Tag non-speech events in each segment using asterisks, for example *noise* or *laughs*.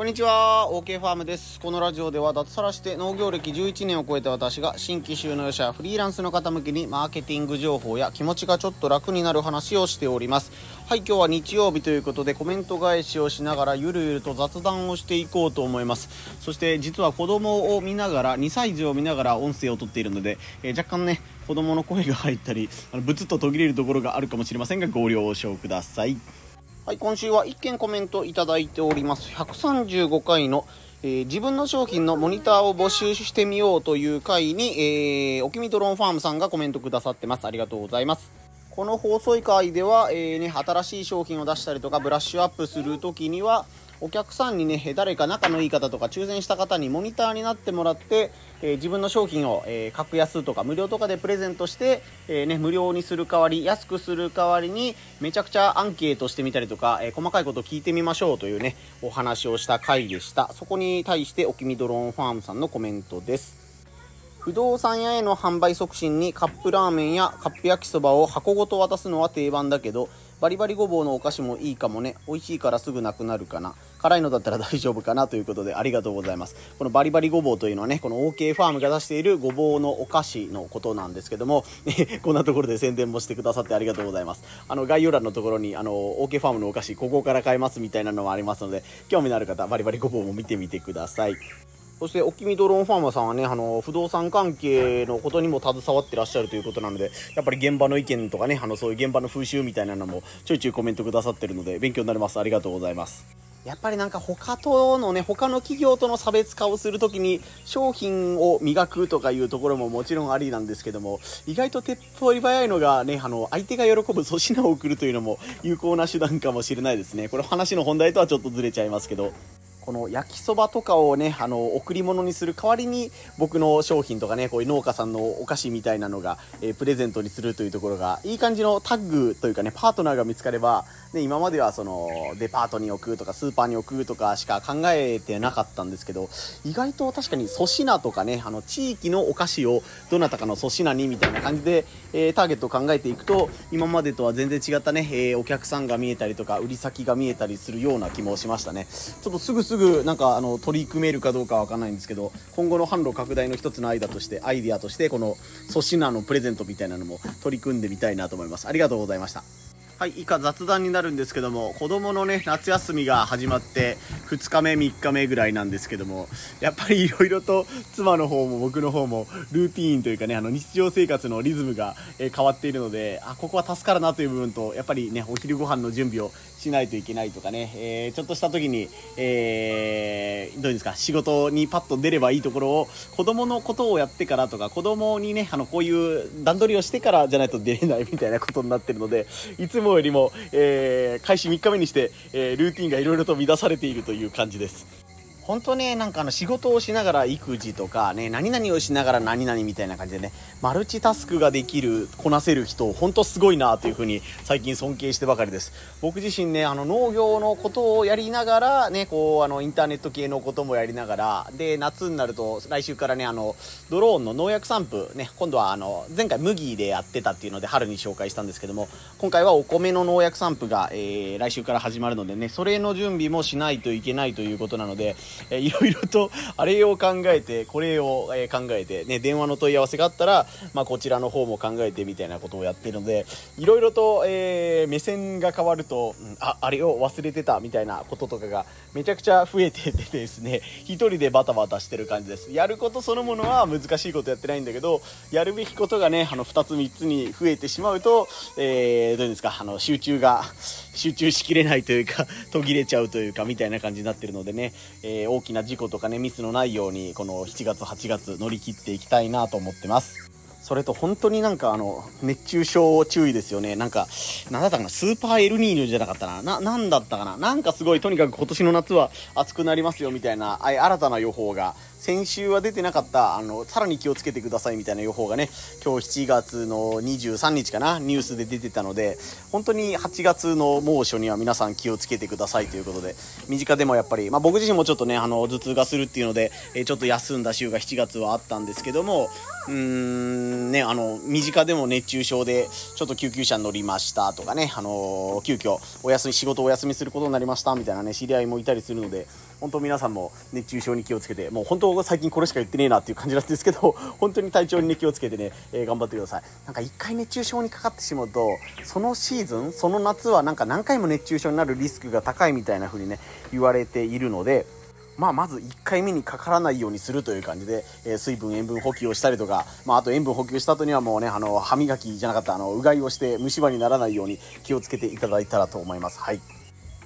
こんにちは。OK ファームです。このラジオでは脱サラして農業歴11年を超えた私が新規収納者フリーランスの方向けにマーケティング情報や気持ちがちょっと楽になる話をしております。はい今日は日曜日ということでコメント返しをしながらゆるゆると雑談をしていこうと思います。そして実は子供を見ながら2歳児を見ながら音声をとっているので、えー、若干ね子供の声が入ったりあのブツッと途切れるところがあるかもしれませんがご了承ください。はい、今週は1件コメントいただいております。135回の、えー、自分の商品のモニターを募集してみようという回に、えー、おきみドローンファームさんがコメントくださってます。ありがとうございます。この放送回では、えー、ね、新しい商品を出したりとかブラッシュアップするときには、お客さんにね、誰か仲のいい方とか抽選した方にモニターになってもらって、えー、自分の商品を、えー、格安とか無料とかでプレゼントして、えー、ね、無料にする代わり、安くする代わりに、めちゃくちゃアンケートしてみたりとか、え細かいこと聞いてみましょうというね、お話をした回でした。そこに対して、おきみドローンファームさんのコメントです。不動産屋への販売促進にカップラーメンやカップ焼きそばを箱ごと渡すのは定番だけど、バリバリごぼうのお菓子もいいかもね。美味しいからすぐなくなるかな。辛いのだったら大丈夫かなということでありがとうございます。このバリバリごぼうというのはね、この OK ファームが出しているごぼうのお菓子のことなんですけども、*laughs* こんなところで宣伝もしてくださってありがとうございます。あの、概要欄のところに、あの、OK ファームのお菓子、ここから買えますみたいなのもありますので、興味のある方、バリバリごぼうも見てみてください。そして、おきみドローンファーマーさんはね、あの、不動産関係のことにも携わってらっしゃるということなので、やっぱり現場の意見とかね、あの、そういう現場の風習みたいなのもちょいちょいコメントくださってるので、勉強になります。ありがとうございます。やっぱりなんか他とのね、他の企業との差別化をするときに商品を磨くとかいうところももちろんありなんですけども、意外と手っ取り早いのがね、あの、相手が喜ぶ粗品を送るというのも有効な手段かもしれないですね。これ話の本題とはちょっとずれちゃいますけど。この焼きそばとかをね、あの、贈り物にする代わりに、僕の商品とかね、こういう農家さんのお菓子みたいなのが、えー、プレゼントにするというところが、いい感じのタッグというかね、パートナーが見つかれば、ね、今まではその、デパートに置くとか、スーパーに置くとかしか考えてなかったんですけど、意外と確かに粗品とかね、あの、地域のお菓子をどなたかの粗品にみたいな感じで、えー、ターゲットを考えていくと、今までとは全然違ったね、えー、お客さんが見えたりとか、売り先が見えたりするような気もしましたね。ちょっとすぐすぐ、なんか、あの、取り組めるかどうかわかんないんですけど、今後の販路拡大の一つのアイデアとして、アイデアとして、この粗品のプレゼントみたいなのも取り組んでみたいなと思います。ありがとうございました。はい、以下雑談になるんですけども、子供のね、夏休みが始まって、2日目、3日目ぐらいなんですけども、やっぱり色々と妻の方も僕の方も、ルーティーンというかね、あの、日常生活のリズムが、え変わっているので、あ、ここは助かるなという部分と、やっぱりね、お昼ご飯の準備をしないといけないとかね、えー、ちょっとした時に、えー、どうですか、仕事にパッと出ればいいところを、子供のことをやってからとか、子供にね、あの、こういう段取りをしてからじゃないと出れないみたいなことになってるので、いつもよりも、えー、開始3日目にして、えー、ルーティンがいろいろと乱されているという感じです。本当ね、なんかあの仕事をしながら育児とかね、何々をしながら何々みたいな感じでね、マルチタスクができる、こなせる人、本当すごいなというふうに最近尊敬してばかりです。僕自身ね、あの農業のことをやりながら、ね、こう、あのインターネット系のこともやりながら、で、夏になると来週からね、あの、ドローンの農薬散布、ね、今度はあの、前回麦でやってたっていうので春に紹介したんですけども、今回はお米の農薬散布が、えー、来週から始まるのでね、それの準備もしないといけないということなので、えいろいろと、あれを考えて、これを、え考えて、ね、電話の問い合わせがあったら、まあ、こちらの方も考えてみたいなことをやっているので、いろいろと、えー、目線が変わると、うん、あ、あれを忘れてたみたいなこととかがめちゃくちゃ増えて *laughs* てですね、一人でバタバタしてる感じです。やることそのものは難しいことやってないんだけど、やるべきことがね、あの、2つ3つに増えてしまうと、えー、どういうんですか、あの、集中が、集中しきれないというか、*laughs* 途切れちゃうというか、みたいな感じになってるのでね、えー、大きな事故とかね、ミスのないように、この7月、8月乗り切っていきたいなと思ってます。それと本当になんかあの、熱中症注意ですよね。なんか、なんだったかな、スーパーエルニーニョじゃなかったな。な、なんだったかな。なんかすごい、とにかく今年の夏は暑くなりますよみたいな、あ新たな予報が先週は出てなかった、あの、さらに気をつけてくださいみたいな予報がね、今日7月の23日かな、ニュースで出てたので、本当に8月の猛暑には皆さん気をつけてくださいということで、身近でもやっぱり、まあ僕自身もちょっとね、あの、頭痛がするっていうので、えちょっと休んだ週が7月はあったんですけども、うーん、ね、あの、身近でも熱中症で、ちょっと救急車に乗りましたとかね、あの、急遽、お休み、仕事お休みすることになりましたみたいなね、知り合いもいたりするので、本当皆さんも熱中症に気をつけてもう本当最近これしか言ってねえなっていう感じなんですけど *laughs* 本当に体調に、ね、気をつけてね、えー、頑張ってくださいなんか一回熱中症にかかってしまうとそのシーズンその夏はなんか何回も熱中症になるリスクが高いみたいな風にね言われているのでまあ、まず1回目にかからないようにするという感じで、えー、水分、塩分補給をしたりとか、まあ、あと塩分補給した後にはもうね、あの、歯磨きじゃなかった、あの、うがいをして虫歯にならないように気をつけていただいたらと思います。はい。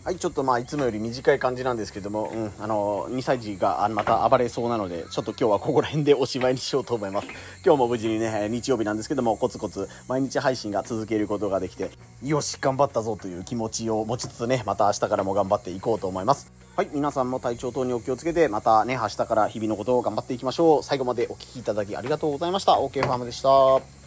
はい、ちょっとまあいつもより短い感じなんですけども、うん、あの2歳児がまた暴れそうなので、ちょっと今日はここら辺でおしまいにしようと思います。今日も無事にね、日曜日なんですけども、コツコツ毎日配信が続けることができて、よし、頑張ったぞという気持ちを持ちつつね、また明日からも頑張っていこうと思います。はい、皆さんも体調等にお気をつけて、またね、明日から日々のことを頑張っていきましょう。最後までお聴きいただきありがとうございました。OK ファームでした。